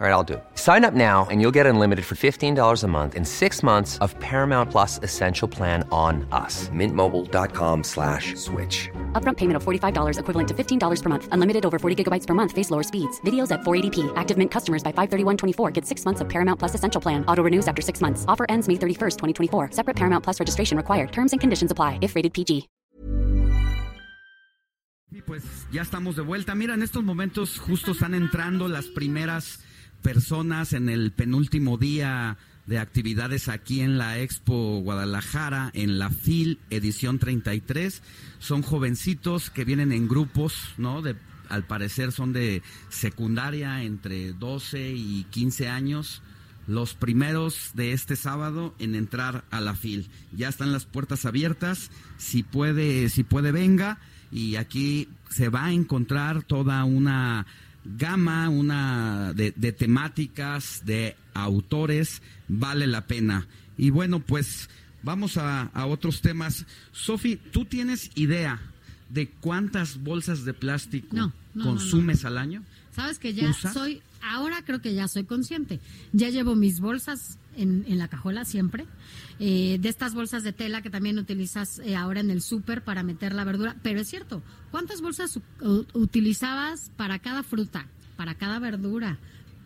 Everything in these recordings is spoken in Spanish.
All right, I'll do it. Sign up now and you'll get unlimited for $15 a month in six months of Paramount Plus Essential Plan on us. Mintmobile.com slash switch. Upfront payment of $45 equivalent to $15 per month. Unlimited over 40 gigabytes per month. Face lower speeds. Videos at 480p. Active Mint customers by 531.24 get six months of Paramount Plus Essential Plan. Auto renews after six months. Offer ends May 31st, 2024. Separate Paramount Plus registration required. Terms and conditions apply if rated PG. Y pues ya estamos de vuelta. Mira, en estos momentos justo están entrando las primeras personas en el penúltimo día de actividades aquí en la Expo Guadalajara, en la FIL edición 33. Son jovencitos que vienen en grupos, ¿no? De, al parecer son de secundaria, entre 12 y 15 años. Los primeros de este sábado en entrar a la FIL. Ya están las puertas abiertas. Si puede, si puede, venga. Y aquí se va a encontrar toda una gama, una de, de, temáticas, de autores, vale la pena. Y bueno, pues vamos a, a otros temas. Sofi, ¿tú tienes idea de cuántas bolsas de plástico no, no, consumes no, al año? Sabes que ya ¿Usas? soy, ahora creo que ya soy consciente. Ya llevo mis bolsas en, en la cajuela siempre. Eh, de estas bolsas de tela que también utilizas eh, ahora en el súper para meter la verdura. Pero es cierto, ¿cuántas bolsas utilizabas para cada fruta, para cada verdura,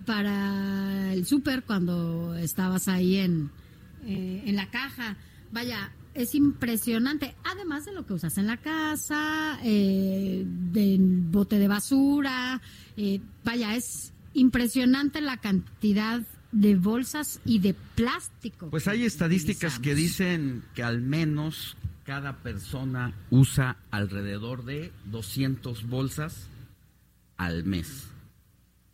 para el súper cuando estabas ahí en, eh, en la caja? Vaya, es impresionante, además de lo que usas en la casa, eh, del bote de basura, vaya, es impresionante la cantidad de bolsas y de plástico. Pues hay estadísticas que dicen que al menos cada persona usa alrededor de 200 bolsas al mes.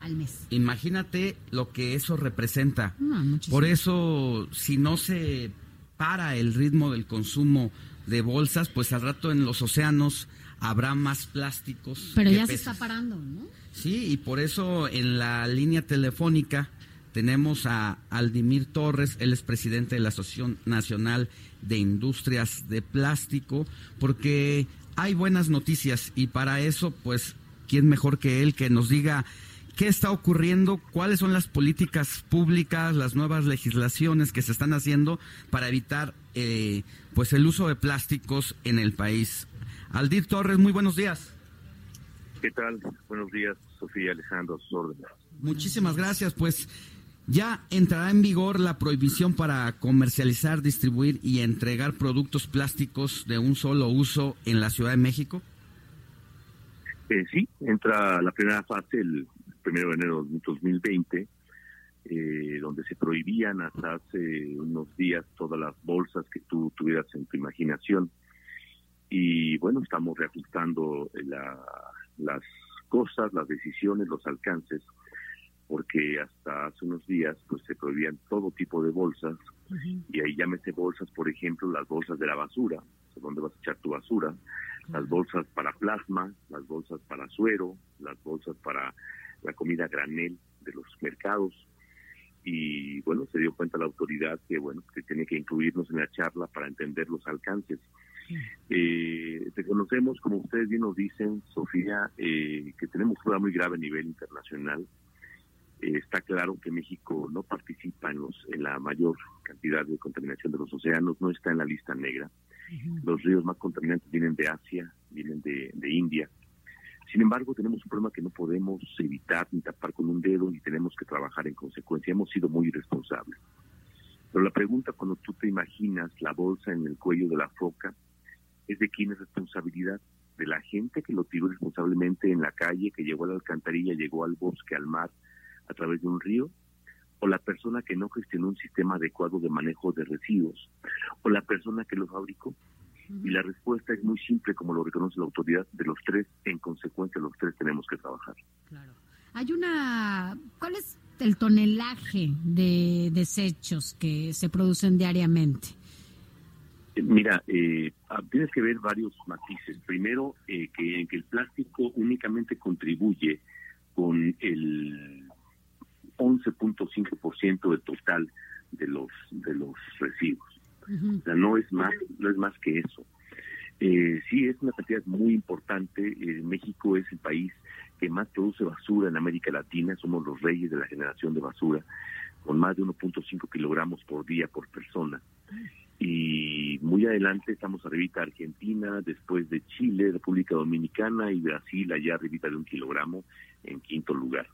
Al mes. Imagínate lo que eso representa. No, Por eso, si no se para el ritmo del consumo de bolsas, pues al rato en los océanos habrá más plásticos. Pero ya peces. se está parando, ¿no? Sí, y por eso en la línea telefónica tenemos a Aldimir Torres, él es presidente de la Asociación Nacional de Industrias de Plástico, porque hay buenas noticias y para eso, pues, ¿quién mejor que él que nos diga qué está ocurriendo, cuáles son las políticas públicas, las nuevas legislaciones que se están haciendo para evitar, eh, pues, el uso de plásticos en el país? Aldir Torres, muy buenos días. ¿Qué tal? Buenos días, Sofía Alejandro, a sus órdenes. Muchísimas gracias, pues ya entrará en vigor la prohibición para comercializar, distribuir y entregar productos plásticos de un solo uso en la Ciudad de México. Eh, sí, entra la primera fase el primero de enero de 2020, eh, donde se prohibían hasta hace unos días todas las bolsas que tú tuvieras en tu imaginación. Y bueno, estamos reajustando la, las cosas, las decisiones, los alcances porque hasta hace unos días pues se prohibían todo tipo de bolsas uh -huh. y ahí llámese bolsas, por ejemplo, las bolsas de la basura, donde vas a echar tu basura, uh -huh. las bolsas para plasma, las bolsas para suero, las bolsas para la comida granel de los mercados y bueno, se dio cuenta la autoridad que bueno, que tiene que incluirnos en la charla para entender los alcances. Eh, reconocemos, como ustedes bien nos dicen, Sofía, eh, que tenemos un problema muy grave a nivel internacional está claro que México no participa en, los, en la mayor cantidad de contaminación de los océanos, no está en la lista negra. Uh -huh. Los ríos más contaminantes vienen de Asia, vienen de, de, India. Sin embargo, tenemos un problema que no podemos evitar ni tapar con un dedo y tenemos que trabajar en consecuencia. Hemos sido muy irresponsables. Pero la pregunta cuando tú te imaginas la bolsa en el cuello de la foca es de quién es responsabilidad de la gente que lo tiró responsablemente en la calle, que llegó a la alcantarilla, llegó al bosque, al mar, a través de un río, o la persona que no gestionó un sistema adecuado de manejo de residuos, o la persona que lo fabricó. Y la respuesta es muy simple, como lo reconoce la autoridad, de los tres, en consecuencia los tres tenemos que trabajar. Claro. Hay una... ¿Cuál es el tonelaje de desechos que se producen diariamente? Mira, eh, tienes que ver varios matices. Primero, eh, que, que el plástico únicamente contribuye con el 11.5% del total de los de los residuos. Uh -huh. O sea, no es más no es más que eso. Eh, sí, es una cantidad muy importante. Eh, México es el país que más produce basura en América Latina. Somos los reyes de la generación de basura, con más de 1.5 kilogramos por día por persona. Y muy adelante estamos arribita Argentina, después de Chile, República Dominicana y Brasil, allá arribita de un kilogramo en quinto lugar.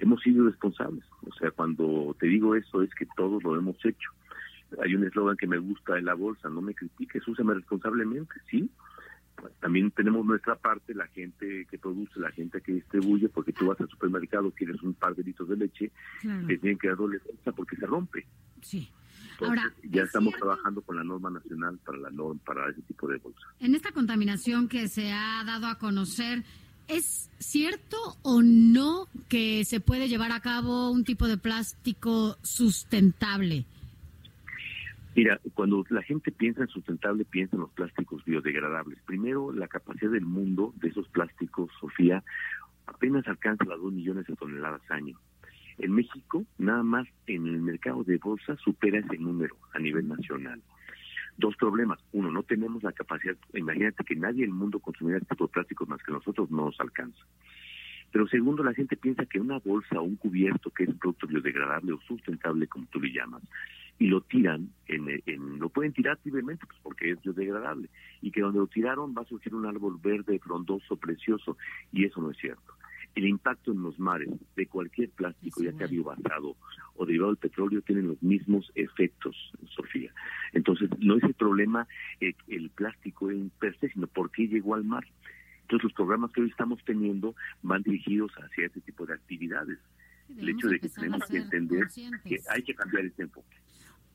Hemos sido responsables. O sea, cuando te digo eso es que todos lo hemos hecho hay un eslogan que me gusta en la bolsa, no me critiques, úsame responsablemente, ¿sí? También tenemos nuestra parte, la gente que produce, la gente que distribuye, porque tú vas al supermercado, quieres un par de litros de leche, te tienen que dar doble bolsa porque se rompe. Sí. Ahora, ya estamos trabajando con la norma nacional para la norma, para ese tipo de bolsa. En esta contaminación que se ha dado a conocer, ¿es cierto o no que se puede llevar a cabo un tipo de plástico sustentable? Mira, cuando la gente piensa en sustentable, piensa en los plásticos biodegradables. Primero, la capacidad del mundo de esos plásticos, Sofía, apenas alcanza las 2 millones de toneladas año. En México, nada más en el mercado de bolsa supera ese número a nivel nacional. Dos problemas. Uno, no tenemos la capacidad, imagínate que nadie en el mundo consumiera este plásticos más que nosotros, no nos alcanza. Pero segundo, la gente piensa que una bolsa o un cubierto que es un producto biodegradable o sustentable, como tú le llamas, y lo tiran, en, lo pueden tirar libremente pues porque es biodegradable, y que donde lo tiraron va a surgir un árbol verde, frondoso, precioso, y eso no es cierto. El impacto en los mares de cualquier plástico, ya sea biobasado o derivado del petróleo, tienen los mismos efectos, Sofía. Entonces, no es el problema eh, el plástico en per se, sino por qué llegó al mar. Entonces, los programas que hoy estamos teniendo van dirigidos hacia ese tipo de actividades. el hecho de que tenemos que entender que hay que cambiar ese enfoque.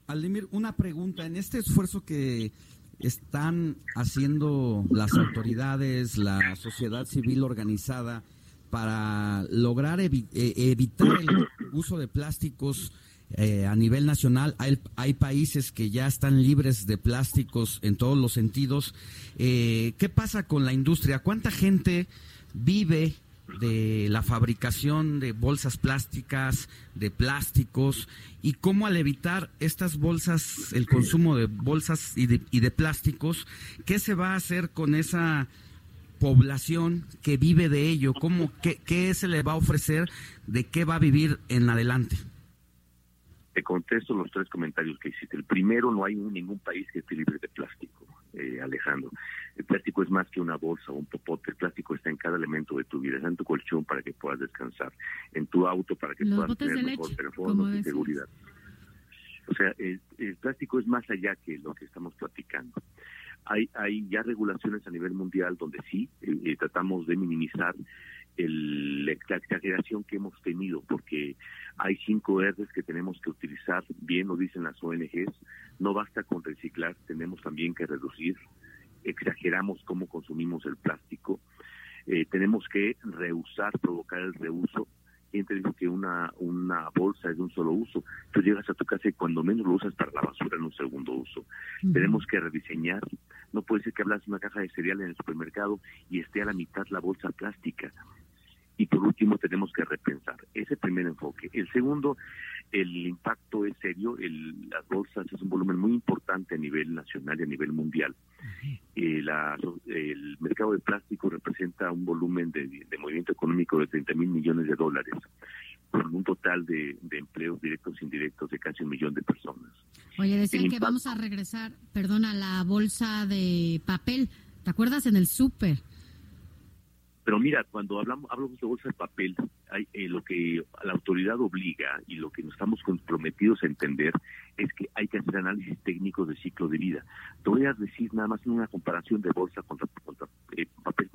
Aldemir, una pregunta. En este esfuerzo que están haciendo las autoridades, la sociedad civil organizada, para lograr eh, evitar el uso de plásticos eh, a nivel nacional. Hay, hay, países que ya están libres de plásticos en todos los sentidos. Eh, ¿Qué pasa con la industria? ¿Cuánta gente vive de la fabricación de bolsas plásticas, de plásticos, y cómo al evitar estas bolsas, el consumo de bolsas y de, y de plásticos, ¿qué se va a hacer con esa población que vive de ello? ¿Cómo, qué, ¿Qué se le va a ofrecer? ¿De qué va a vivir en adelante? Te contesto los tres comentarios que hiciste. El primero, no hay ningún país que esté libre de plástico, eh, Alejandro. El plástico es más que una bolsa o un popote. El plástico está en cada elemento de tu vida. Está en tu colchón para que puedas descansar, en tu auto para que puedas tener mejor performance y seguridad. O sea, el, plástico es más allá que lo que estamos platicando. Hay, hay ya regulaciones a nivel mundial donde sí eh, eh, tratamos de minimizar el, la exageración que hemos tenido, porque hay cinco R's que tenemos que utilizar, bien lo dicen las ONGs, no basta con reciclar, tenemos también que reducir, exageramos cómo consumimos el plástico, eh, tenemos que reusar, provocar el reuso. ¿Quién te dijo que una, una bolsa es de un solo uso? Tú llegas a tu casa y cuando menos lo usas para la basura en un segundo uso. Tenemos que rediseñar. No puede ser que hablas una caja de cereal en el supermercado y esté a la mitad la bolsa plástica. Y por último, tenemos que repensar ese primer enfoque. El segundo, el impacto es serio. El, las bolsas es un volumen muy importante a nivel nacional y a nivel mundial. Eh, el mercado de plástico representa un volumen de, movimiento económico de 30 mil millones de dólares, con un total de, empleos directos e indirectos de casi un millón de personas. Oye, decían que vamos a regresar, perdón, a la bolsa de papel. ¿Te acuerdas en el súper? Pero mira, cuando hablamos, hablamos de bolsa de papel, hay, eh, lo que la autoridad obliga y lo que nos estamos comprometidos a entender es que hay que hacer análisis técnicos de ciclo de vida. Te voy a decir nada más en una comparación de bolsa contra, eh, papel contra.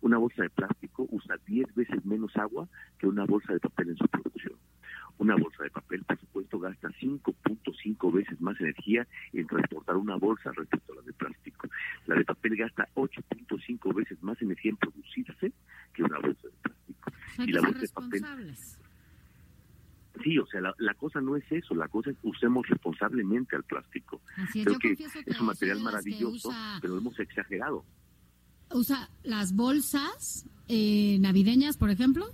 Una bolsa de plástico usa 10 veces menos agua que una bolsa de papel en su producción. Una bolsa de papel, por supuesto, gasta 5.5 veces más energía en transportar una bolsa respecto a la de plástico. La de papel gasta 8.5 veces más energía en producirse que una bolsa de plástico. y la bolsa de papel. Sí, o sea, la, cosa no es eso, la cosa es usemos responsablemente al plástico. Creo que, es un material maravilloso, pero lo hemos exagerado. Usa las bolsas eh, navideñas, por ejemplo,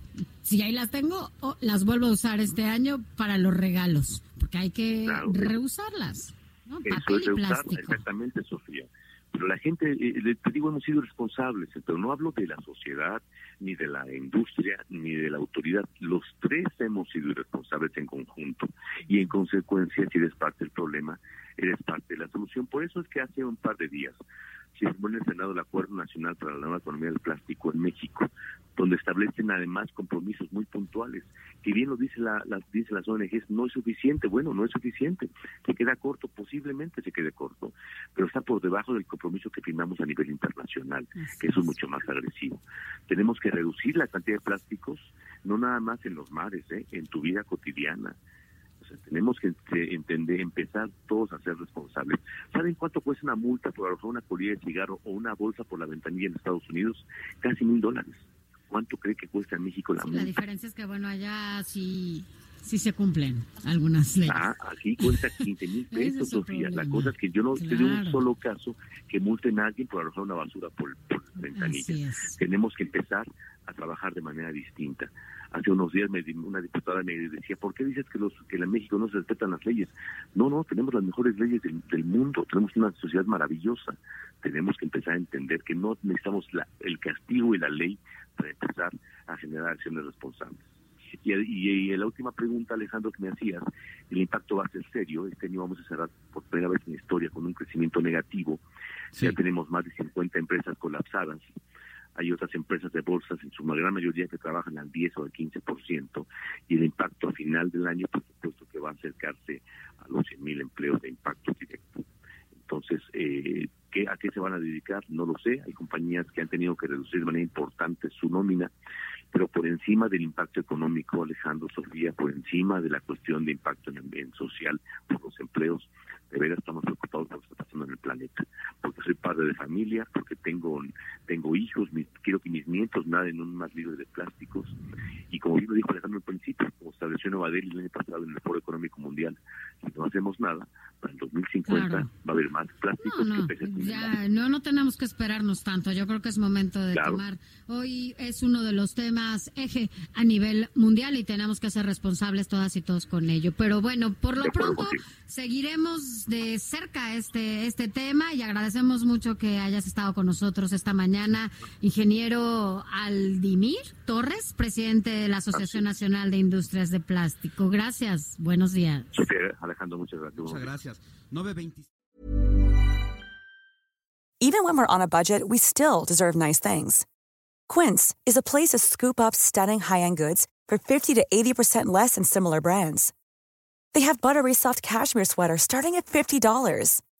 si ahí las tengo, o las vuelvo a usar este año para los regalos, porque hay que reusarlas. ¿no? Eso es exactamente, Sofía Pero la gente, eh, te digo, hemos sido responsables, pero no hablo de la sociedad, ni de la industria, ni de la autoridad. Los tres hemos sido irresponsables en conjunto. Y en consecuencia, si eres parte del problema, eres parte de la solución. Por eso es que hace un par de días se firmó en el Senado el Acuerdo Nacional para la Nueva Economía del Plástico en México, donde establecen además compromisos muy puntuales, que bien lo dice la, las dice las ONGs, no es suficiente, bueno, no es suficiente, se queda corto, posiblemente se quede corto, pero está por debajo del compromiso que firmamos a nivel internacional, que eso es mucho más agresivo. Tenemos que reducir la cantidad de plásticos, no nada más en los mares, ¿eh? en tu vida cotidiana, tenemos que, entender, empezar todos a ser responsables. ¿Saben cuánto cuesta una multa por arrojar una colilla de cigarro o una bolsa por la ventanilla en Estados Unidos? Casi mil dólares. ¿Cuánto cree que cuesta en México la multa? La diferencia es que, bueno, allá sí, sí se cumplen algunas leyes. Ah, aquí cuesta 15 mil pesos, Sofía. La cosa es que yo no sé de un solo caso que multen a alguien por arrojar una basura por, por la ventanilla. Tenemos que empezar a trabajar de manera distinta. Hace unos días me, una diputada me decía, ¿por qué dices que, los, que en México no se respetan las leyes? No, no, tenemos las mejores leyes del, mundo, tenemos una sociedad maravillosa. Tenemos que empezar a entender que no necesitamos la, el castigo y la ley para empezar a generar acciones responsables. Y, y, la última pregunta, Alejandro, que me hacías, el impacto va a ser serio. Este año vamos a cerrar por primera vez en la historia con un crecimiento negativo. Ya tenemos más de 50 empresas colapsadas hay otras empresas de bolsas, en su gran mayoría, que trabajan al 10 o al 15%, y el impacto a final del año, por supuesto, que va a acercarse a los 100.000 empleos de impacto directo. Entonces, eh, ¿qué, ¿a qué se van a dedicar? No lo sé. Hay compañías que han tenido que reducir de manera importante su nómina, pero por encima del impacto económico, Alejandro Sofía, por encima de la cuestión de impacto en, social por los empleos, de veras estamos preocupados por lo que está pasando en el planeta, porque soy padre de familia, porque tengo tengo hijos, quiero que mis nietos naden un más libre de plásticos, y como bien lo dijo Alejandro al principio, como estableció Nueva Delhi el año pasado en el Foro Económico Mundial, si no hacemos nada, para el 2050 va a haber más plásticos no, que peces. Ya, no, no tenemos que esperarnos tanto, yo creo que es momento de tomar, hoy es uno de los temas eje a nivel mundial y tenemos que ser responsables todas y todos con ello, pero bueno, por lo pronto seguiremos de cerca este, este tema y agradecemos mucho que hayas estado con nosotros esta mañana, ingeniero Aldimir Torres, presidente de la Asociación Nacional de Industrias de Plástico. Gracias, buenos días. Alejandro, muchas gracias. Muchas gracias. 920. Even when we're on a budget, we still deserve nice things. Quince is a place to scoop up stunning high-end goods for 50 to 80% less than similar brands. They have buttery soft cashmere sweaters starting at $50,